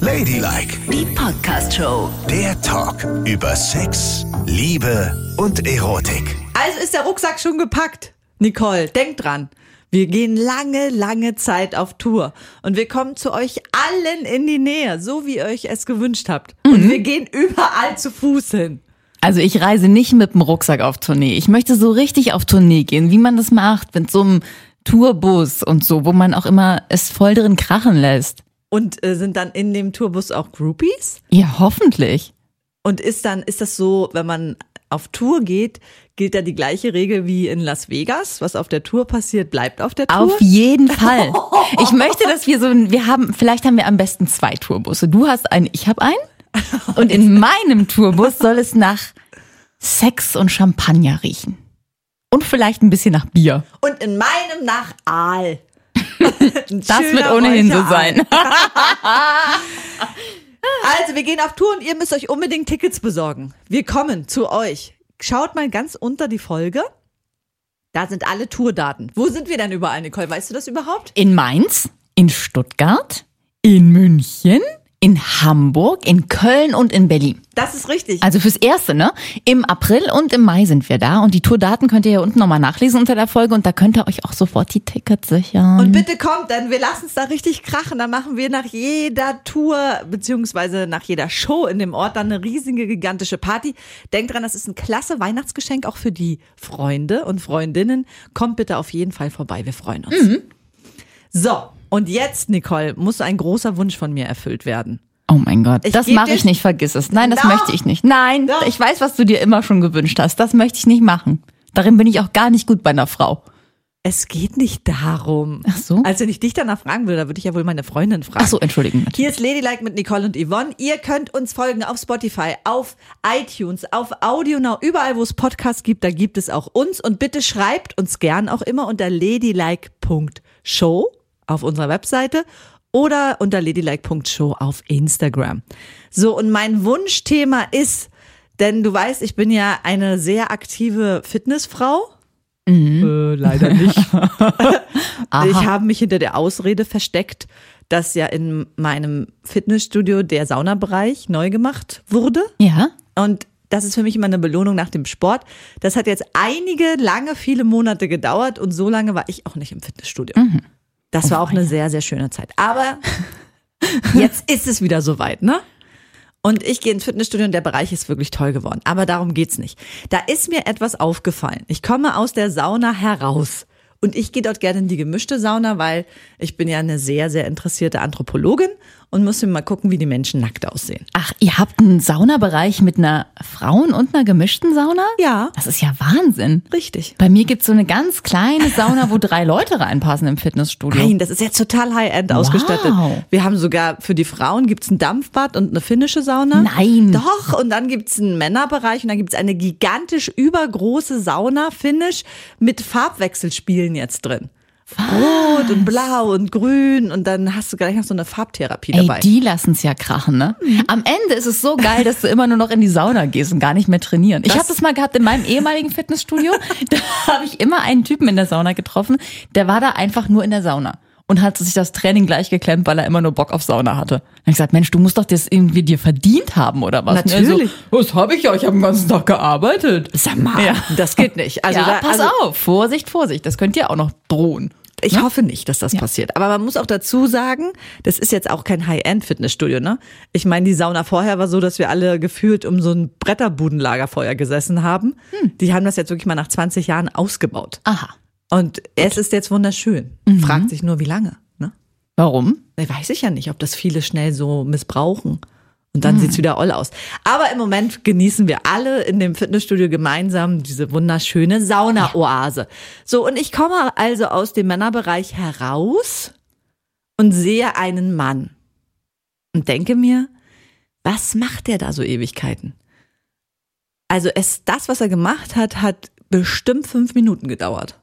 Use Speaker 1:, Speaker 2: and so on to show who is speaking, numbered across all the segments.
Speaker 1: Ladylike,
Speaker 2: Die Podcast-Show.
Speaker 1: der Talk über Sex, Liebe und Erotik.
Speaker 3: Also ist der Rucksack schon gepackt. Nicole, denk dran. Wir gehen lange, lange Zeit auf Tour. Und wir kommen zu euch allen in die Nähe, so wie ihr euch es gewünscht habt. Und wir gehen überall zu Fuß hin.
Speaker 4: Also ich reise nicht mit dem Rucksack auf Tournee. Ich möchte so richtig auf Tournee gehen, wie man das macht, mit so einem Tourbus und so, wo man auch immer es voll drin krachen lässt.
Speaker 3: Und äh, sind dann in dem Tourbus auch Groupies?
Speaker 4: Ja, hoffentlich.
Speaker 3: Und ist dann, ist das so, wenn man auf Tour geht, gilt da die gleiche Regel wie in Las Vegas? Was auf der Tour passiert, bleibt auf der Tour?
Speaker 4: Auf jeden Fall. Ich möchte, dass wir so, ein- wir haben, vielleicht haben wir am besten zwei Tourbusse. Du hast einen, ich habe einen. Und in meinem Tourbus soll es nach Sex und Champagner riechen. Und vielleicht ein bisschen nach Bier.
Speaker 3: Und in meinem nach Aal.
Speaker 4: Das wird ohnehin so sein.
Speaker 3: Also, wir gehen auf Tour und ihr müsst euch unbedingt Tickets besorgen. Wir kommen zu euch. Schaut mal ganz unter die Folge. Da sind alle Tourdaten. Wo sind wir denn überall, Nicole? Weißt du das überhaupt?
Speaker 4: In Mainz, in Stuttgart, in München, in Hamburg, in Köln und in Berlin.
Speaker 3: Das ist richtig.
Speaker 4: Also fürs Erste, ne? Im April und im Mai sind wir da und die Tourdaten könnt ihr hier unten nochmal nachlesen unter der Folge und da könnt ihr euch auch sofort die Tickets sichern.
Speaker 3: und bitte kommt, denn wir lassen es da richtig krachen. Da machen wir nach jeder Tour beziehungsweise nach jeder Show in dem Ort dann eine riesige, gigantische Party. Denkt dran, das ist ein klasse Weihnachtsgeschenk auch für die Freunde und Freundinnen. Kommt bitte auf jeden Fall vorbei. Wir freuen uns.
Speaker 4: Mhm.
Speaker 3: So, und jetzt, Nicole, muss ein großer Wunsch von mir erfüllt werden.
Speaker 4: oh mein Gott,
Speaker 3: Ich
Speaker 4: das mache ich nicht, vergiss es. Nein, das
Speaker 3: Doch.
Speaker 4: möchte ich nicht. Nein,
Speaker 3: Doch.
Speaker 4: ich weiß, was du dir immer schon gewünscht hast. Das möchte ich nicht machen. Darin bin ich auch gar nicht gut bei einer Frau.
Speaker 3: Es geht nicht darum.
Speaker 4: Ach so.
Speaker 3: Also wenn ich dich danach fragen will, da würde ich ja wohl meine Freundin fragen.
Speaker 4: Ach so, entschuldigen.
Speaker 3: Hier ist Ladylike mit Nicole und Yvonne. Ihr könnt uns folgen auf Spotify, auf iTunes, auf AudioNow, überall wo es Podcasts gibt, da gibt es auch uns. Und bitte schreibt uns gern auch immer unter ladylike.show auf unserer Webseite oder unter ladylike.show auf Instagram. So, und mein Wunschthema ist, denn du weißt, ich bin ja eine sehr aktive Fitnessfrau. Äh, leider nicht. Ich habe mich hinter der Ausrede versteckt, dass ja in meinem Fitnessstudio der Saunabereich neu gemacht wurde.
Speaker 4: Ja?
Speaker 3: Und das ist für mich immer eine Belohnung nach dem Sport. Das hat jetzt einige, lange, viele Monate gedauert und so lange war ich auch nicht im Fitnessstudio. Das war auch eine sehr, sehr schöne Zeit. Aber jetzt ist es wieder soweit, ne? Und ich gehe ins Fitnessstudio und der Bereich ist wirklich toll geworden. Aber darum geht's nicht. Da ist mir etwas aufgefallen. Ich komme aus der Sauna heraus. Und ich gehe dort gerne in die gemischte Sauna, weil ich bin ja eine sehr, sehr interessierte Anthropologin und muss mir mal gucken, wie die Menschen nackt aussehen.
Speaker 4: Ach, ihr habt einen Saunabereich mit einer Frauen- und einer gemischten Sauna?
Speaker 3: Ja.
Speaker 4: Das ist ja Wahnsinn.
Speaker 3: Richtig.
Speaker 4: Bei mir gibt's so eine ganz kleine Sauna, wo drei Leute reinpassen im Fitnessstudio.
Speaker 3: Nein, das ist jetzt total high-end ausgestattet. Wir haben sogar für die Frauen gibt's ein Dampfbad und eine finnische Sauna.
Speaker 4: Nein.
Speaker 3: Doch, und dann gibt's einen Männerbereich und dann gibt's eine gigantisch übergroße Sauna, finnisch, mit Farbwechselspielen jetzt drin. Rot und blau und grün und dann hast du gleich noch so eine Farbtherapie
Speaker 4: Ey,
Speaker 3: dabei.
Speaker 4: die lassen's ja krachen, ne? Am Ende ist es so geil, dass du immer nur noch in die Sauna gehst und gar nicht mehr trainieren. Ich
Speaker 3: Das-
Speaker 4: habe das mal gehabt in meinem ehemaligen Fitnessstudio. Da habe ich immer einen Typen in der Sauna getroffen, der war da einfach nur in der Sauna und hat sich das Training gleich geklemmt, weil er immer nur Bock auf Sauna hatte. Dann hab ich gesagt, Mensch, du musst doch das irgendwie dir verdient haben oder was? Er
Speaker 3: Natürlich.
Speaker 4: So, was habe ich ja? Ich habe den ganzen Tag gearbeitet.
Speaker 3: Sag mal,
Speaker 4: Ja.
Speaker 3: das geht nicht. Also
Speaker 4: ja,
Speaker 3: da,
Speaker 4: pass
Speaker 3: also,
Speaker 4: auf, Vorsicht, Vorsicht, das könnte ja auch noch drohen.
Speaker 3: Ich hoffe nicht, dass das passiert. Aber man muss auch dazu sagen, das ist jetzt auch kein High-End-Fitnessstudio, ne? Ich meine, die Sauna vorher war so, dass wir alle gefühlt um so ein Bretterbudenlagerfeuer gesessen haben. Die haben das jetzt wirklich mal nach 20 Jahren ausgebaut.
Speaker 4: Aha.
Speaker 3: Und es ist jetzt wunderschön. Fragt sich nur, wie lange, ne?
Speaker 4: Warum?
Speaker 3: Weiß ich ja nicht, ob das viele schnell so missbrauchen. Und dann sieht's wieder oll aus. Aber im Moment genießen wir alle in dem Fitnessstudio gemeinsam diese wunderschöne Sauna-Oase. So, und ich komme also aus dem Männerbereich heraus und sehe einen Mann und denke mir, was macht der da so Ewigkeiten? Also es, das, was er gemacht hat, hat bestimmt fünf Minuten gedauert.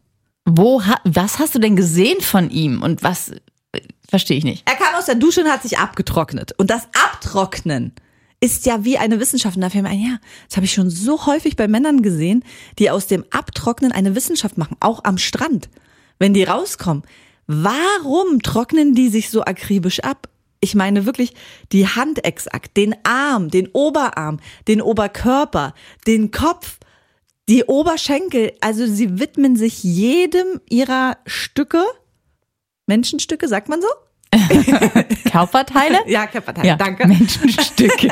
Speaker 4: Wo ha was hast du denn gesehen von ihm und was äh, verstehe ich nicht.
Speaker 3: Er kam aus der Dusche und hat sich abgetrocknet. Und das Abtrocknen ist ja wie eine Wissenschaft. Und da fällt mir ein, ja, das habe ich schon so häufig bei Männern gesehen, die aus dem Abtrocknen eine Wissenschaft machen, auch am Strand. Wenn die rauskommen, warum trocknen die sich so akribisch ab? ich meine wirklich die Hand exakt, den Arm, den Oberarm, den Oberkörper, den Kopf, die Oberschenkel. Also sie widmen sich jedem ihrer Stücke, Menschenstücke, sagt man so?
Speaker 4: Körperteile?
Speaker 3: Ja, Körperteile,
Speaker 4: Ja,
Speaker 3: danke.
Speaker 4: Menschenstücke.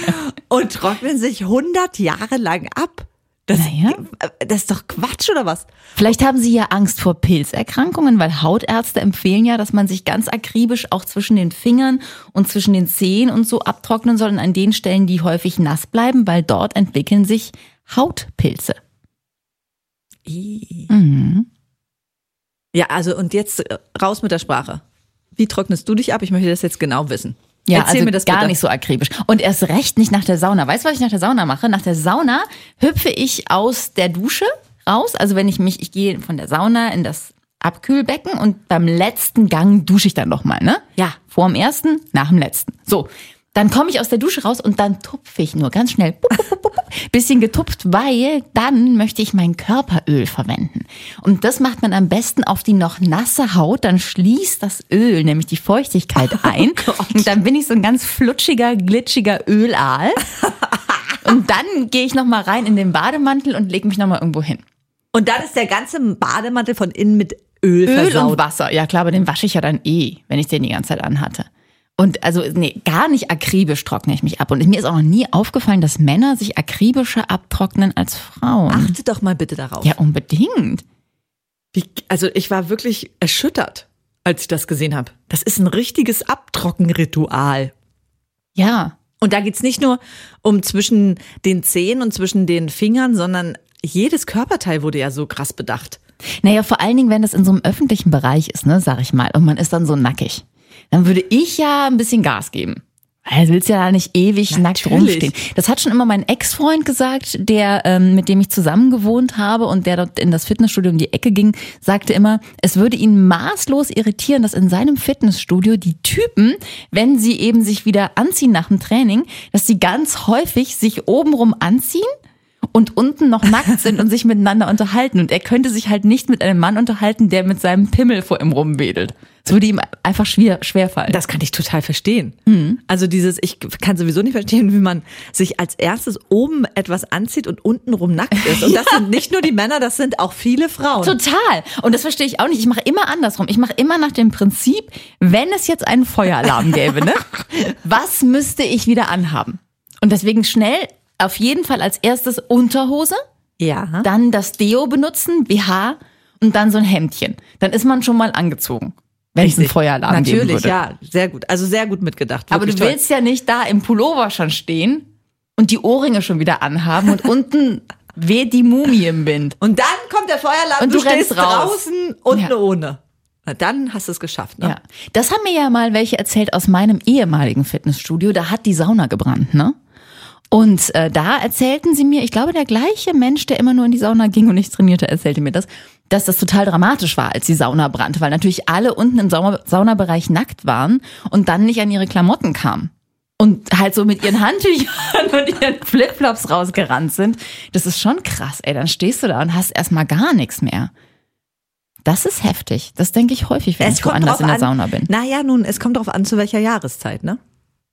Speaker 3: Und trocknen sich 100 Jahre lang ab. Das,
Speaker 4: Naja.
Speaker 3: das ist doch Quatsch, oder was?
Speaker 4: Vielleicht haben Sie ja Angst vor Pilzerkrankungen, weil Hautärzte empfehlen ja, dass man sich ganz akribisch auch zwischen den Fingern und zwischen den Zehen und so abtrocknen soll und an den Stellen, die häufig nass bleiben, weil dort entwickeln sich Hautpilze. Mhm.
Speaker 3: Ja, also und jetzt äh, raus mit der Sprache. Wie trocknest du dich ab? Ich möchte das jetzt genau wissen.
Speaker 4: Ja,
Speaker 3: Erzähl
Speaker 4: also
Speaker 3: mir das
Speaker 4: gar
Speaker 3: bitte.
Speaker 4: nicht so akribisch. Und erst recht nicht nach der Sauna. Weißt du, was ich nach der Sauna mache? Nach der Sauna hüpfe ich aus der Dusche raus. Also wenn ich mich, ich gehe von der Sauna in das Abkühlbecken und beim letzten Gang dusche ich dann nochmal, ne?
Speaker 3: Ja.
Speaker 4: Vor dem ersten, nach dem letzten. So. Dann komme ich aus der Dusche raus und dann tupfe ich nur ganz schnell. Bisschen getupft, weil dann möchte ich mein Körperöl verwenden. Und das macht man am besten auf die noch nasse Haut. Dann schließt das Öl nämlich die Feuchtigkeit ein. und dann bin ich so ein ganz flutschiger, glitschiger Ölaal. und dann gehe ich nochmal rein in den Bademantel und lege mich nochmal irgendwo hin.
Speaker 3: Und dann ist der ganze Bademantel von innen mit Öl,
Speaker 4: Öl
Speaker 3: versaut.
Speaker 4: und Wasser. Ja klar, aber den wasche ich ja dann eh, wenn ich den die ganze Zeit anhatte. Und also, nee, gar nicht akribisch trockne ich mich ab. Und mir ist auch noch nie aufgefallen, dass Männer sich akribischer abtrocknen als Frauen.
Speaker 3: Achte doch mal bitte darauf.
Speaker 4: Ja, unbedingt.
Speaker 3: Wie, also ich war wirklich erschüttert, als ich das gesehen habe. Das ist ein richtiges Abtrockenritual.
Speaker 4: Ja.
Speaker 3: Und da geht's nicht nur um zwischen den Zehen und zwischen den Fingern, sondern jedes Körperteil wurde ja so krass bedacht.
Speaker 4: Naja, vor allen Dingen, wenn das in so einem öffentlichen Bereich ist, ne, sag ich mal, und man ist dann so nackig. Dann würde ich ja ein bisschen Gas geben. Weil du willst ja da nicht ewig nackt
Speaker 3: Natürlich.
Speaker 4: rumstehen. Das hat schon immer mein Ex-Freund gesagt, der, ähm, mit dem ich zusammen gewohnt habe und der dort in das Fitnessstudio um die Ecke ging, sagte immer, es würde ihn maßlos irritieren, dass in seinem Fitnessstudio die Typen, wenn sie eben sich wieder anziehen nach dem Training, dass sie ganz häufig sich obenrum anziehen und unten noch nackt sind und sich miteinander unterhalten. Und er könnte sich halt nicht mit einem Mann unterhalten, der mit seinem Pimmel vor ihm rumwedelt. Es würde ihm einfach schwer, schwer fallen.
Speaker 3: Das kann ich total verstehen.
Speaker 4: Mhm.
Speaker 3: Also dieses, ich kann sowieso nicht verstehen, wie man sich als erstes oben etwas anzieht und untenrum nackt ist. Und das sind nicht nur die Männer, das sind auch viele Frauen.
Speaker 4: Total. Und das verstehe ich auch nicht. Ich mache immer andersrum. Ich mache immer nach dem Prinzip, wenn es jetzt einen Feueralarm gäbe, ne? Was müsste ich wieder anhaben? Und deswegen schnell auf jeden Fall als erstes Unterhose,
Speaker 3: Ja.
Speaker 4: dann das Deo benutzen, BH und dann so ein Hemdchen. Dann ist man schon mal angezogen. Wenn es einen Feueralarm geben
Speaker 3: Natürlich,
Speaker 4: würde.
Speaker 3: ja. Sehr gut. Also sehr gut mitgedacht.
Speaker 4: Aber du
Speaker 3: toll.
Speaker 4: willst ja nicht da im Pullover schon stehen und die Ohrringe schon wieder anhaben und unten weht die Mumie im Wind.
Speaker 3: Und dann kommt der Feueralarm,
Speaker 4: Und
Speaker 3: du,
Speaker 4: du rennst
Speaker 3: stehst
Speaker 4: raus.
Speaker 3: draußen und
Speaker 4: Ja.
Speaker 3: ohne. Na, dann hast du es geschafft. Ne?
Speaker 4: Ja. Das haben mir ja mal welche erzählt aus meinem ehemaligen Fitnessstudio. Da hat die Sauna gebrannt, ne? Und äh, da erzählten sie mir, ich glaube, der gleiche Mensch, der immer nur in die Sauna ging und nicht trainierte, erzählte mir das, dass das total dramatisch war, als die Sauna brannte, weil natürlich alle unten im Sauna Saunabereich nackt waren und dann nicht an ihre Klamotten kamen. Und halt so mit ihren Handtüchern und ihren Flipflops rausgerannt sind. Das ist schon krass, ey. Dann stehst du da und hast erstmal gar nichts mehr. Das ist heftig. Das denke ich häufig, wenn ich woanders in der Sauna bin.
Speaker 3: Naja, nun, es kommt darauf an, zu welcher Jahreszeit, ne?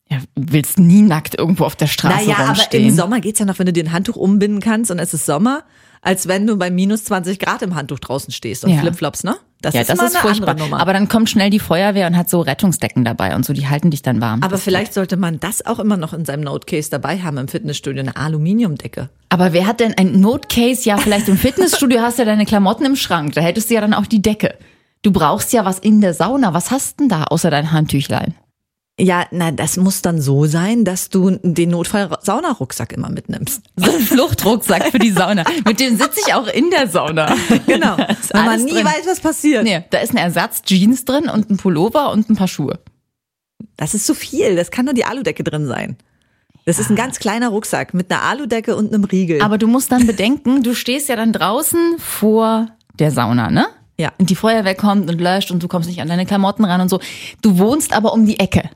Speaker 4: Ja, willst nie nackt irgendwo auf der Straße
Speaker 3: naja, aber
Speaker 4: rumstehen.
Speaker 3: im Sommer geht's ja noch, wenn du dir ein Handtuch umbinden kannst und es ist Sommer, als wenn du bei minus 20 Grad im Handtuch draußen stehst und
Speaker 4: Ja.
Speaker 3: Flipflops, ne? Das
Speaker 4: ja,
Speaker 3: ist
Speaker 4: das ist
Speaker 3: eine
Speaker 4: furchtbar. Aber dann kommt schnell die Feuerwehr und hat so Rettungsdecken dabei und so, die halten dich dann warm.
Speaker 3: Aber vielleicht sollte man das auch immer noch in seinem Notecase dabei haben im Fitnessstudio, eine Aluminiumdecke.
Speaker 4: Aber wer hat denn ein Notcase? Ja, vielleicht im Fitnessstudio hast du ja deine Klamotten im Schrank. Da hättest du ja dann auch die Decke. Du brauchst ja was in der Sauna. Was hast denn da außer dein Handtüchlein?
Speaker 3: Ja, na, das muss dann so sein, dass du den Notfall-Saunarucksack immer mitnimmst.
Speaker 4: So ein Fluchtrucksack für die Sauna. Mit dem sitze ich auch in der Sauna.
Speaker 3: Genau. Weil man nie
Speaker 4: drin.
Speaker 3: weiß, was passiert.
Speaker 4: Nee, da ist ein Ersatz Jeans drin und ein Pullover und ein paar Schuhe.
Speaker 3: Das ist zu viel. Das kann nur die Aludecke drin sein. Das ist ein ganz kleiner Rucksack mit einer Aludecke und einem Riegel.
Speaker 4: Aber du musst dann bedenken, du stehst ja dann draußen vor der Sauna, ne?
Speaker 3: Ja.
Speaker 4: Und die Feuerwehr kommt und löscht und du kommst nicht an deine Klamotten ran und so. Du wohnst aber um die Ecke.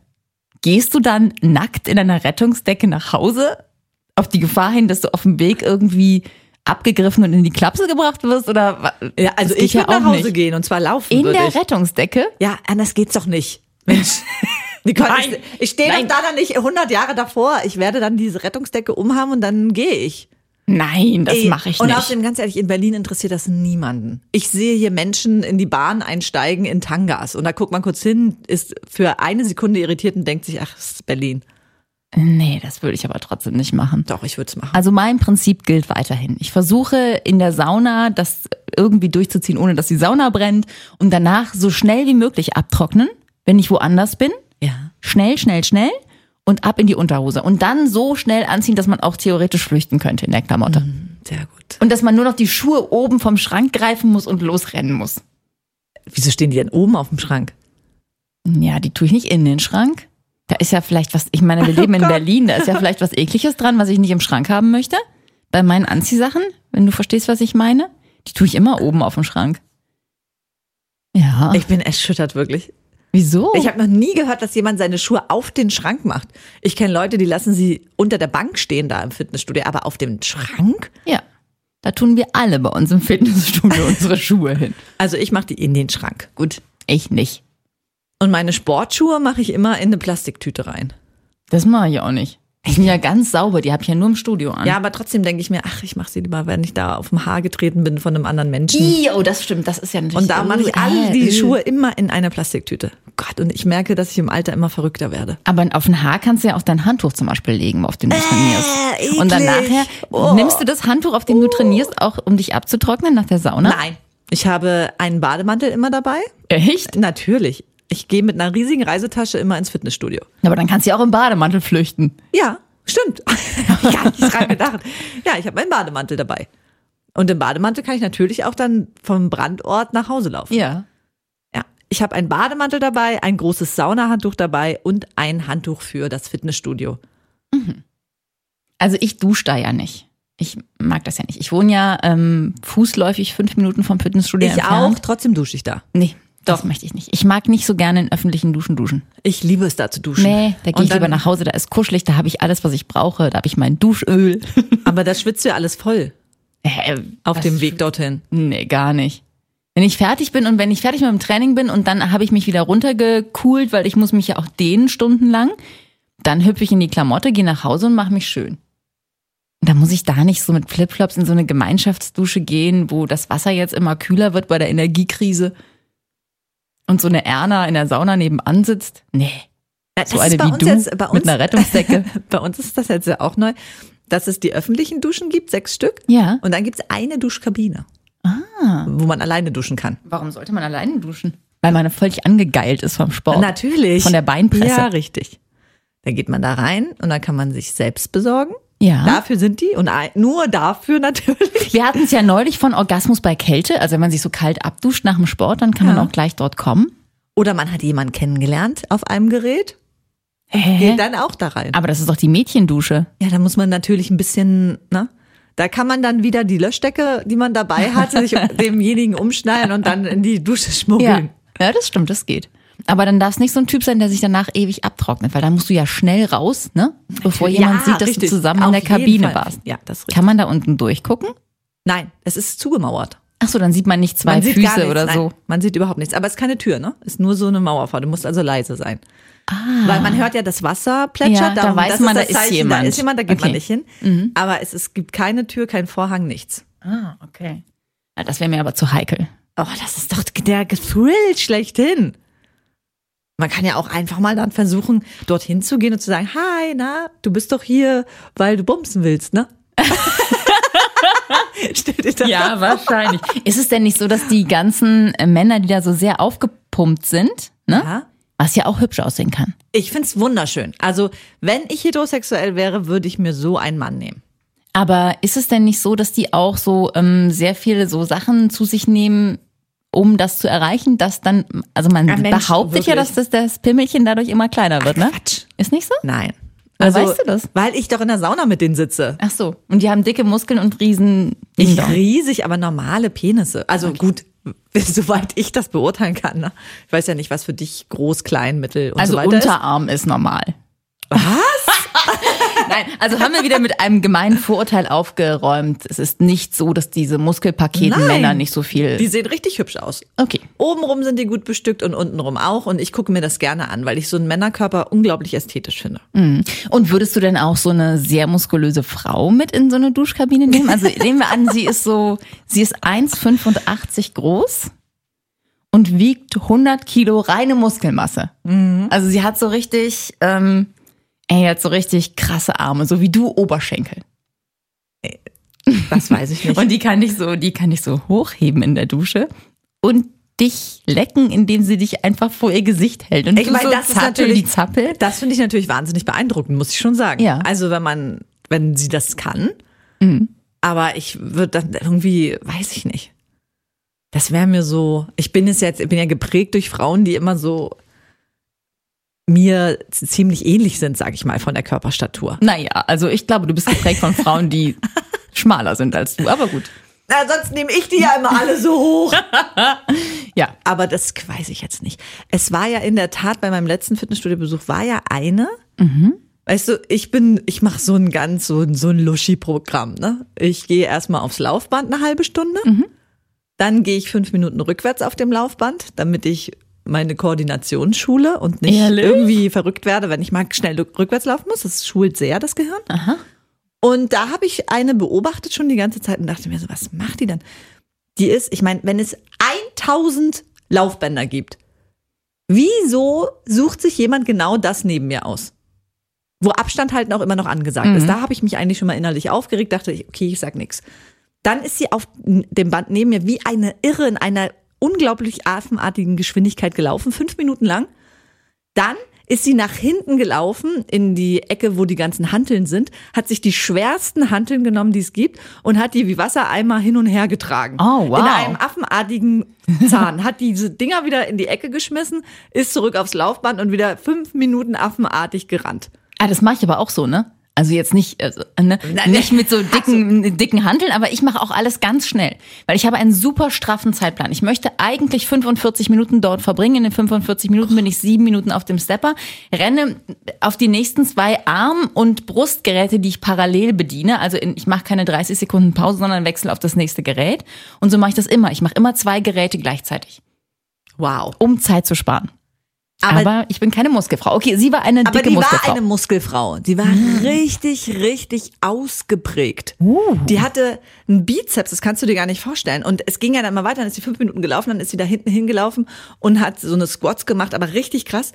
Speaker 4: Gehst du dann nackt in einer Rettungsdecke nach Hause? Auf die Gefahr hin, dass du auf dem Weg irgendwie abgegriffen und in die Klapse gebracht wirst? Oder
Speaker 3: ja, also ich
Speaker 4: ja
Speaker 3: würde nach
Speaker 4: auch
Speaker 3: Hause
Speaker 4: nicht.
Speaker 3: gehen und zwar laufen
Speaker 4: In der
Speaker 3: ich.
Speaker 4: Rettungsdecke?
Speaker 3: Ja, anders geht's doch nicht. Mensch. Nicole,
Speaker 4: Nein.
Speaker 3: ich, ich stehe doch da dann nicht 100 Jahre davor. Ich werde dann diese Rettungsdecke umhaben und dann gehe ich.
Speaker 4: Nein, das mache ich
Speaker 3: und
Speaker 4: nicht.
Speaker 3: außerdem, ganz ehrlich, in Berlin interessiert das niemanden. Ich sehe hier Menschen in die Bahn einsteigen in Tangas und da guckt man kurz hin, ist für eine Sekunde irritiert und denkt sich, ach, das ist Berlin.
Speaker 4: nee, das würde ich aber trotzdem nicht machen.
Speaker 3: Doch, ich würde es machen.
Speaker 4: Also mein Prinzip gilt weiterhin. Ich versuche in der Sauna das irgendwie durchzuziehen, ohne dass die Sauna brennt und danach so schnell wie möglich abtrocknen, wenn ich woanders bin.
Speaker 3: Ja.
Speaker 4: Schnell, schnell, schnell und ab in die Unterhose. Und dann so schnell anziehen, dass man auch theoretisch flüchten könnte in der Klamotte.
Speaker 3: Sehr gut.
Speaker 4: Und dass man nur noch die Schuhe oben vom Schrank greifen muss und losrennen muss.
Speaker 3: Wieso stehen die denn oben auf dem Schrank?
Speaker 4: Ja, die tue ich nicht in den Schrank. Da ist ja vielleicht was, ich meine, wir leben in
Speaker 3: Gott.
Speaker 4: Berlin, da ist ja vielleicht was ekliges dran, was ich nicht im Schrank haben möchte. Bei meinen Anziehsachen, wenn du verstehst, was ich meine. Die tue ich immer oben auf dem Schrank. Ja.
Speaker 3: Ich bin erschüttert, wirklich.
Speaker 4: Wieso?
Speaker 3: Ich habe noch nie gehört, dass jemand seine Schuhe auf den Schrank macht. Ich kenne Leute, die lassen sie unter der Bank stehen da im Fitnessstudio, aber auf dem Schrank?
Speaker 4: ja. Da tun wir alle bei uns im Fitnessstudio unsere Schuhe hin.
Speaker 3: Also ich mache die in den Schrank.
Speaker 4: Gut, ich nicht.
Speaker 3: Und meine Sportschuhe mache ich immer in eine Plastiktüte rein.
Speaker 4: Das mache ich auch nicht. Die sind ja ganz sauber, die habe ich ja nur im Studio an.
Speaker 3: Ja, aber trotzdem denke ich mir, ach, ich mache sie lieber, wenn ich da auf dem Haar getreten bin von einem anderen Menschen.
Speaker 4: Ih, oh, das stimmt, das ist ja natürlich.
Speaker 3: Und da mache ich
Speaker 4: oh,
Speaker 3: all
Speaker 4: äh,
Speaker 3: die
Speaker 4: äh.
Speaker 3: Schuhe immer in einer Plastiktüte. Gott, und ich merke, dass ich im Alter immer verrückter werde.
Speaker 4: Aber auf ein Haar kannst du ja auch dein Handtuch zum Beispiel legen, auf dem du trainierst.
Speaker 3: eklig.
Speaker 4: Und dann nachher
Speaker 3: Oh.
Speaker 4: nimmst du das Handtuch, auf dem du trainierst, auch um dich abzutrocknen nach der Sauna?
Speaker 3: Nein. Ich habe einen Bademantel immer dabei.
Speaker 4: Echt?
Speaker 3: Natürlich. Ich gehe mit einer riesigen Reisetasche immer ins Fitnessstudio.
Speaker 4: Aber dann kannst du ja auch im Bademantel flüchten.
Speaker 3: Ja, stimmt. Ich gar nicht dran gedacht. Ja, ich habe meinen Bademantel dabei. Und im Bademantel kann ich natürlich auch dann vom Brandort nach Hause laufen.
Speaker 4: Ja.
Speaker 3: Ja. Ich habe einen Bademantel dabei, ein großes Saunahandtuch dabei und ein Handtuch für das Fitnessstudio.
Speaker 4: Also ich dusche da ja nicht. Ich mag das ja nicht. Ich wohne ja ähm, fußläufig fünf Minuten vom Fitnessstudio
Speaker 3: Ich auch,
Speaker 4: entfernt.
Speaker 3: trotzdem dusche ich da.
Speaker 4: Nee, das möchte ich nicht. Ich mag nicht so gerne in öffentlichen Duschen duschen.
Speaker 3: Ich liebe es da zu duschen.
Speaker 4: Nee, da gehe ich lieber nach Hause, da ist kuschelig, da habe ich alles, was ich brauche. Da habe ich mein Duschöl.
Speaker 3: Aber da schwitzt ja alles voll
Speaker 4: Äh,
Speaker 3: auf dem Weg dorthin.
Speaker 4: Nee, gar nicht. Wenn ich fertig bin und wenn ich fertig mit dem Training bin und dann habe ich mich wieder runtergekühlt, weil ich muss mich ja auch dehnen stundenlang, dann hüpfe ich in die Klamotte, gehe nach Hause und mache mich schön. Da muss ich da nicht so mit Flipflops in so eine Gemeinschaftsdusche gehen, wo das Wasser jetzt immer kühler wird bei der Energiekrise und so eine Erna in der Sauna nebenan sitzt. Nee,
Speaker 3: Das
Speaker 4: so
Speaker 3: ist
Speaker 4: eine
Speaker 3: bei
Speaker 4: wie
Speaker 3: uns
Speaker 4: du
Speaker 3: jetzt, bei uns,
Speaker 4: mit einer Rettungsdecke.
Speaker 3: bei uns ist das jetzt ja auch neu, dass es die öffentlichen Duschen gibt, sechs Stück.
Speaker 4: Ja.
Speaker 3: Und dann gibt es eine Duschkabine,
Speaker 4: Ah,
Speaker 3: wo man alleine duschen kann.
Speaker 4: warum sollte man alleine duschen? Weil man völlig angegeilt ist vom Sport.
Speaker 3: Natürlich.
Speaker 4: Von der Beinpresse.
Speaker 3: Ja, richtig. Dann geht man da rein und dann kann man sich selbst besorgen.
Speaker 4: Ja.
Speaker 3: Dafür sind die und nur dafür natürlich.
Speaker 4: Wir hatten es ja neulich von Orgasmus bei Kälte. Also wenn man sich so kalt abduscht nach dem Sport, dann kann
Speaker 3: Ja.
Speaker 4: man auch gleich dort kommen.
Speaker 3: Oder man hat jemanden kennengelernt auf einem Gerät,
Speaker 4: Hä?
Speaker 3: geht dann auch da rein.
Speaker 4: Aber das ist doch die Mädchendusche.
Speaker 3: Ja, da muss man natürlich ein bisschen, ne? Da kann man dann wieder die Löschdecke, die man dabei hatte, sich demjenigen umschneiden und dann in die Dusche schmuggeln.
Speaker 4: Ja, das stimmt, das geht. Aber dann darf es nicht so ein Typ sein, der sich danach ewig abtrocknet, weil dann musst du ja schnell raus, ne? Bevor jemand
Speaker 3: Ja,
Speaker 4: sieht, dass
Speaker 3: richtig.
Speaker 4: du zusammen in
Speaker 3: Auf
Speaker 4: der
Speaker 3: jeden
Speaker 4: Kabine
Speaker 3: Fall.
Speaker 4: warst.
Speaker 3: Ja, das ist richtig.
Speaker 4: Kann man da unten durchgucken?
Speaker 3: Nein, es ist zugemauert.
Speaker 4: Ach so, dann sieht man nicht zwei
Speaker 3: man
Speaker 4: Füße
Speaker 3: nichts,
Speaker 4: oder
Speaker 3: nein,
Speaker 4: so.
Speaker 3: Man sieht überhaupt nichts. Aber es ist keine Tür, ne? Ist nur so eine Mauerfahrt. Du musst also leise sein. Weil man hört ja, das Wasser plätschert.
Speaker 4: Ah. Ja, da
Speaker 3: darum,
Speaker 4: weiß
Speaker 3: das
Speaker 4: man,
Speaker 3: ist
Speaker 4: da
Speaker 3: das
Speaker 4: ist
Speaker 3: Zeichen,
Speaker 4: jemand.
Speaker 3: Da ist jemand, da geht man
Speaker 4: Okay.
Speaker 3: nicht hin. Aber es, es gibt keine Tür, kein Vorhang, nichts.
Speaker 4: Ah, okay. Ja, das wäre mir aber zu heikel.
Speaker 3: Oh, das ist doch der Thrill schlechthin. Man kann ja auch einfach mal dann versuchen, dorthin zu gehen und zu sagen, hi, na, du bist doch hier, weil du bumsen willst, ne?
Speaker 4: Ja, wahrscheinlich. Ist es denn nicht so, dass die ganzen äh, Männer, die da so sehr aufgepumpt sind, ne?
Speaker 3: Ja.
Speaker 4: Was ja auch hübsch aussehen kann.
Speaker 3: Ich find's wunderschön. Also, wenn ich heterosexuell wäre, würde ich mir so einen Mann nehmen.
Speaker 4: Aber ist es denn nicht so, dass die auch so ähm, sehr viele so Sachen zu sich nehmen, um das zu erreichen, dass dann, also man
Speaker 3: Ja, Mensch,
Speaker 4: behauptet ja,
Speaker 3: wirklich.
Speaker 4: dass das, das Pimmelchen dadurch immer kleiner wird, ne?
Speaker 3: Quatsch.
Speaker 4: Ist nicht so?
Speaker 3: Nein.
Speaker 4: Woher weißt du das?
Speaker 3: Weil ich doch in der Sauna mit denen sitze.
Speaker 4: Ach so. Und die haben dicke Muskeln und riesen
Speaker 3: Nicht riesig, aber normale Penisse. Also gut, soweit ich das beurteilen kann. Ne? Ich weiß ja nicht, was für dich groß, klein, mittel und
Speaker 4: Also
Speaker 3: so weiter ist.
Speaker 4: Unterarm ist normal.
Speaker 3: Was?
Speaker 4: Nein, also haben wir wieder mit einem gemeinen Vorurteil aufgeräumt. Es ist nicht so, dass diese Muskelpaketen. Männer nicht so viel.
Speaker 3: Die sehen richtig hübsch aus.
Speaker 4: Okay.
Speaker 3: Obenrum sind die gut bestückt und untenrum auch. Und ich gucke mir das gerne an, weil ich so einen Männerkörper unglaublich ästhetisch finde.
Speaker 4: Und würdest du denn auch so eine sehr muskulöse Frau mit in so eine Duschkabine nehmen? Also nehmen wir an, sie ist so, sie ist 1,85 groß und wiegt 100 Kilo reine Muskelmasse. Also sie hat so richtig, ähm, ey, hat so richtig krasse Arme, so wie du Oberschenkel.
Speaker 3: Das weiß ich nicht.
Speaker 4: Und die kann dich so, die kann dich so hochheben in der Dusche und dich lecken, indem sie dich einfach vor ihr Gesicht hält. Und
Speaker 3: Ich meine,
Speaker 4: so
Speaker 3: das ist
Speaker 4: zappel
Speaker 3: natürlich-
Speaker 4: die Zappel.
Speaker 3: Das finde ich natürlich wahnsinnig beeindruckend, muss ich schon sagen.
Speaker 4: Ja.
Speaker 3: Also wenn man, wenn sie das kann. Aber ich würde dann irgendwie, weiß ich nicht. Das wäre mir so, ich bin es jetzt, ich bin ja geprägt durch Frauen, die immer so mir ziemlich ähnlich sind, sag ich mal, von der Körperstatur.
Speaker 4: Naja, also ich glaube, du bist geprägt von Frauen, die schmaler sind als du, aber gut.
Speaker 3: Na, sonst nehme ich die ja immer alle so hoch.
Speaker 4: Ja.
Speaker 3: Aber das weiß ich jetzt nicht. Es war ja in der Tat bei meinem letzten Fitnessstudio-Besuch war ja eine. Weißt du, ich bin, ich mache so ein ganz so ein so ein Luschi-Programm. Ne, ich gehe erstmal aufs Laufband eine halbe Stunde, dann gehe ich fünf Minuten rückwärts auf dem Laufband, damit ich meine Koordination schule und nicht
Speaker 4: Ehrlich?
Speaker 3: irgendwie verrückt werde, wenn ich mal schnell rückwärts laufen muss. Das schult sehr das Gehirn.
Speaker 4: Aha.
Speaker 3: Und da habe ich eine beobachtet schon die ganze Zeit und dachte mir so, was macht die denn? Die ist, ich meine, wenn es 1000 Laufbänder gibt, wieso sucht sich jemand genau das neben mir aus? Wo Abstand halten auch immer noch angesagt ist. Da habe ich mich eigentlich schon mal innerlich aufgeregt, dachte ich, okay, ich sag nichts. Dann ist sie auf dem Band neben mir wie eine Irre in einer unglaublich affenartigen Geschwindigkeit gelaufen, fünf Minuten lang. Dann ist sie nach hinten gelaufen in die Ecke, wo die ganzen Hanteln sind, hat sich die schwersten Hanteln genommen, die es gibt und hat die wie Wassereimer hin und her getragen.
Speaker 4: Oh, wow.
Speaker 3: In einem affenartigen Zahn. Hat diese Dinger wieder in die Ecke geschmissen, ist zurück aufs Laufband und wieder fünf Minuten affenartig gerannt.
Speaker 4: Ah, das mache ich aber auch so, ne? Also jetzt nicht, also, ne?
Speaker 3: Nein,
Speaker 4: nicht mit so dicken, dicken Handeln, aber ich mache auch alles ganz schnell, weil ich habe einen super straffen Zeitplan. Ich möchte eigentlich 45 Minuten dort verbringen. In den 45 Minuten bin ich sieben Minuten auf dem Stepper, renne auf die nächsten zwei Arm- und Brustgeräte, die ich parallel bediene. Also in, ich mache keine 30 Sekunden Pause, sondern wechsle auf das nächste Gerät. Und so mache ich das immer. Ich mache immer zwei Geräte gleichzeitig,
Speaker 3: Wow.
Speaker 4: um Zeit zu sparen.
Speaker 3: Aber-
Speaker 4: Aber, ich bin keine Muskelfrau. Okay, sie war eine
Speaker 3: Aber
Speaker 4: dicke
Speaker 3: die war
Speaker 4: Muskelfrau.
Speaker 3: eine Muskelfrau. Die war richtig, richtig ausgeprägt. Die hatte einen Bizeps, das kannst du dir gar nicht vorstellen. Und es ging ja dann mal weiter, dann ist sie fünf Minuten gelaufen, dann ist sie da hinten hingelaufen und hat so eine Squats gemacht, aber richtig krass.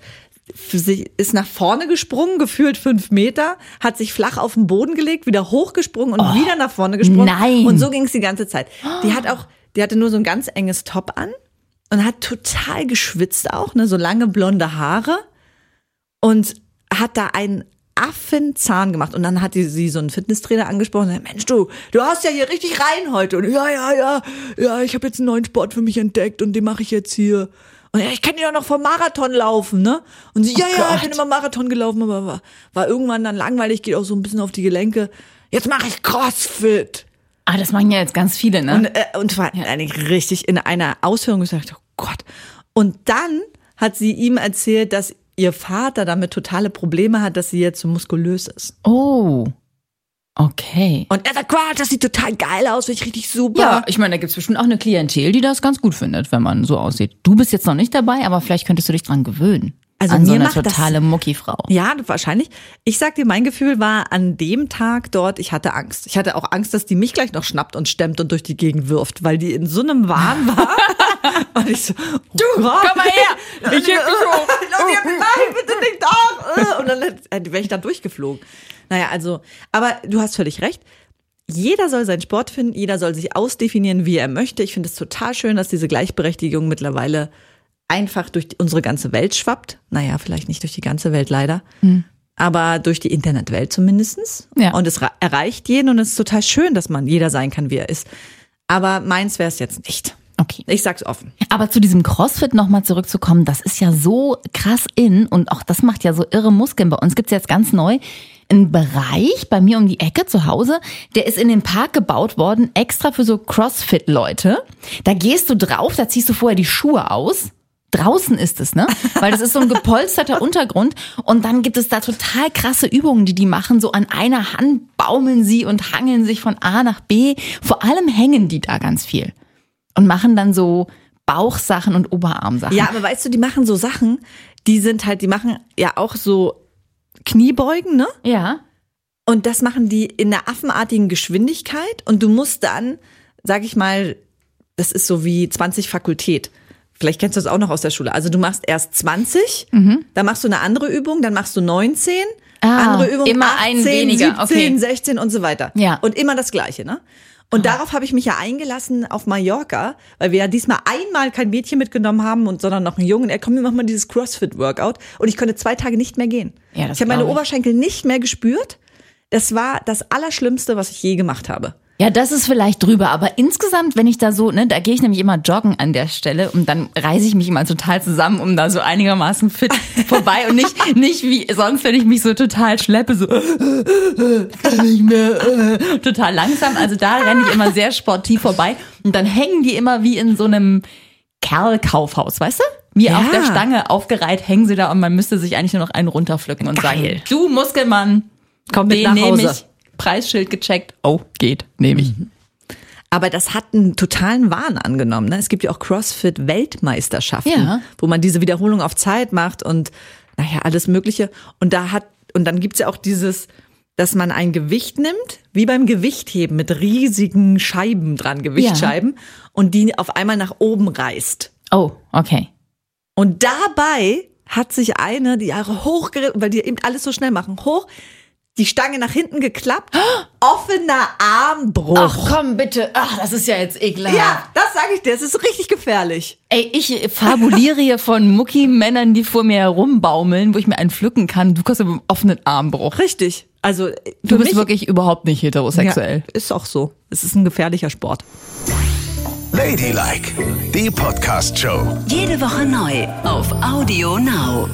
Speaker 3: Für sich ist nach vorne gesprungen, gefühlt fünf Meter, hat sich flach auf den Boden gelegt, wieder hochgesprungen und wieder nach vorne gesprungen.
Speaker 4: nein.
Speaker 3: Und so ging es die ganze Zeit. Die hat auch, die hatte nur so ein ganz enges Top an und hat total geschwitzt auch, ne, so lange blonde Haare und hat da einen Affenzahn gemacht. Und dann hat die, sie so einen Fitnesstrainer angesprochen. und sagt, Mensch, du, du hast ja hier richtig rein heute. Und ja, ja, ja, ja, ich habe jetzt einen neuen Sport für mich entdeckt und den mache ich jetzt hier. Und ja, ich kenne ja noch vom Marathon laufen, ne? Und sie, ja, ja, ich bin immer Marathon gelaufen, aber war, war irgendwann dann langweilig, geht auch so ein bisschen auf die Gelenke. Jetzt mache ich Crossfit.
Speaker 4: Ah, das machen ja jetzt ganz viele, ne?
Speaker 3: Und, äh, und war eigentlich richtig in einer Ausführung gesagt, oh Gott. Und dann hat sie ihm erzählt, dass ihr Vater damit totale Probleme hat, dass sie jetzt so muskulös ist.
Speaker 4: oh. Okay.
Speaker 3: Und er sagt, Quatsch, das sieht total geil aus, finde ich richtig super.
Speaker 4: Ja, ich meine, da gibt's bestimmt auch eine Klientel, die das ganz gut findet, wenn man so aussieht. Du bist jetzt noch nicht dabei, aber vielleicht könntest du dich dran gewöhnen.
Speaker 3: Also
Speaker 4: an so
Speaker 3: mir
Speaker 4: eine
Speaker 3: macht das-
Speaker 4: totale Muckifrau.
Speaker 3: Ja, wahrscheinlich. Ich sag dir, mein Gefühl war an dem Tag dort, ich hatte Angst. Ich hatte auch Angst, dass die mich gleich noch schnappt und stemmt und durch die Gegend wirft, weil die in so einem Wahn war. und ich so, du,
Speaker 4: komm mal her. Ich heb dich hoch.
Speaker 3: Nein, bitte nicht da. Und dann wäre ich da durchgeflogen. Naja, also, aber du hast völlig recht. Jeder soll seinen Sport finden, jeder soll sich ausdefinieren, wie er möchte. Ich finde es total schön, dass diese Gleichberechtigung mittlerweile einfach durch unsere ganze Welt schwappt. Naja, vielleicht nicht durch die ganze Welt leider, aber durch die Internetwelt zumindestens.
Speaker 4: Ja.
Speaker 3: Und es erreicht jeden und es ist total schön, dass man jeder sein kann, wie er ist. Aber meins wäre es jetzt nicht.
Speaker 4: Okay.
Speaker 3: Ich sag's offen.
Speaker 4: Aber zu diesem CrossFit nochmal zurückzukommen, das ist ja so krass in und auch das macht ja so irre Muskeln. Bei uns gibt's jetzt ganz neu einen Bereich bei mir um die Ecke zu Hause, der ist in den Park gebaut worden, extra für so CrossFit-Leute. Da gehst du drauf, da ziehst du vorher die Schuhe aus. Draußen ist es, ne? Weil das ist so ein gepolsterter Untergrund und dann gibt es da total krasse Übungen, die die machen. So an einer Hand baumeln sie und hangeln sich von A nach B. Vor allem hängen die da ganz viel und machen dann so Bauchsachen und Oberarmsachen.
Speaker 3: Ja, aber weißt du, die machen so Sachen, die sind halt, die machen ja auch so Kniebeugen, ne?
Speaker 4: Ja.
Speaker 3: Und das machen die in einer affenartigen Geschwindigkeit und du musst dann, sag ich mal, das ist so wie 20 Fakultät. Vielleicht kennst du das auch noch aus der Schule. Also du machst erst 20, dann machst du eine andere Übung, dann machst du 19,
Speaker 4: Mhm. Ah,
Speaker 3: andere Übung
Speaker 4: immer
Speaker 3: 18,
Speaker 4: ein weniger,
Speaker 3: 17,
Speaker 4: okay.
Speaker 3: 16 und so weiter.
Speaker 4: Ja.
Speaker 3: Und immer das Gleiche, ne? Und darauf habe ich mich ja eingelassen auf Mallorca, weil wir ja diesmal einmal kein Mädchen mitgenommen haben und sondern noch einen Jungen. Er kommt, wir machen mal dieses CrossFit-Workout und ich konnte zwei Tage nicht mehr gehen.
Speaker 4: Ja, das
Speaker 3: ich habe meine
Speaker 4: ich.
Speaker 3: Oberschenkel nicht mehr gespürt. Das war das Allerschlimmste, was ich je gemacht habe.
Speaker 4: Ja, das ist vielleicht drüber, aber insgesamt, wenn ich da so, ne, da gehe ich nämlich immer joggen an der Stelle und dann reiße ich mich immer total zusammen, um da so einigermaßen fit vorbei und nicht, nicht wie sonst, wenn ich mich so total schleppe, so kann nicht mehr, äh, total langsam. Also da renne ich immer sehr sportiv vorbei und dann hängen die immer wie in so einem Kerlkaufhaus, weißt du? Wie
Speaker 3: Ja.
Speaker 4: auf der Stange aufgereiht hängen sie da und man müsste sich eigentlich nur noch einen runterpflücken und
Speaker 3: Geil.
Speaker 4: sagen, du Muskelmann,
Speaker 3: Komm mit
Speaker 4: den
Speaker 3: nach
Speaker 4: nehme
Speaker 3: Hause.
Speaker 4: ich. Preisschild gecheckt. Oh, geht, nehme ich.
Speaker 3: Aber das hat einen totalen Wahn angenommen. Ne? Es gibt ja auch CrossFit-Weltmeisterschaften,
Speaker 4: Ja.
Speaker 3: wo man diese Wiederholung auf Zeit macht und naja, alles Mögliche. Und da hat, und dann gibt's ja auch dieses, dass man ein Gewicht nimmt, wie beim Gewichtheben mit riesigen Scheiben dran, Gewichtsscheiben, und die auf einmal nach oben reißt.
Speaker 4: Oh, okay.
Speaker 3: Und dabei hat sich eine die Jahre hochgeritten, weil die eben alles so schnell machen, hoch, die Stange nach hinten geklappt, offener Armbruch.
Speaker 4: komm bitte. Ach, das ist ja jetzt ekelhaft.
Speaker 3: Ja, das sage ich dir, es ist richtig gefährlich.
Speaker 4: Ey, ich fabuliere hier von Mucki-Männern, die vor mir herumbaumeln, wo ich mir einen pflücken kann. Du kannst mit einem offenen Armbruch.
Speaker 3: Richtig. Also
Speaker 4: Du
Speaker 3: für
Speaker 4: bist
Speaker 3: mich,
Speaker 4: wirklich überhaupt nicht heterosexuell.
Speaker 3: Ja, ist auch so. Es ist ein gefährlicher Sport.
Speaker 1: Ladylike, die Podcast-Show.
Speaker 2: Jede Woche neu auf Audio Now.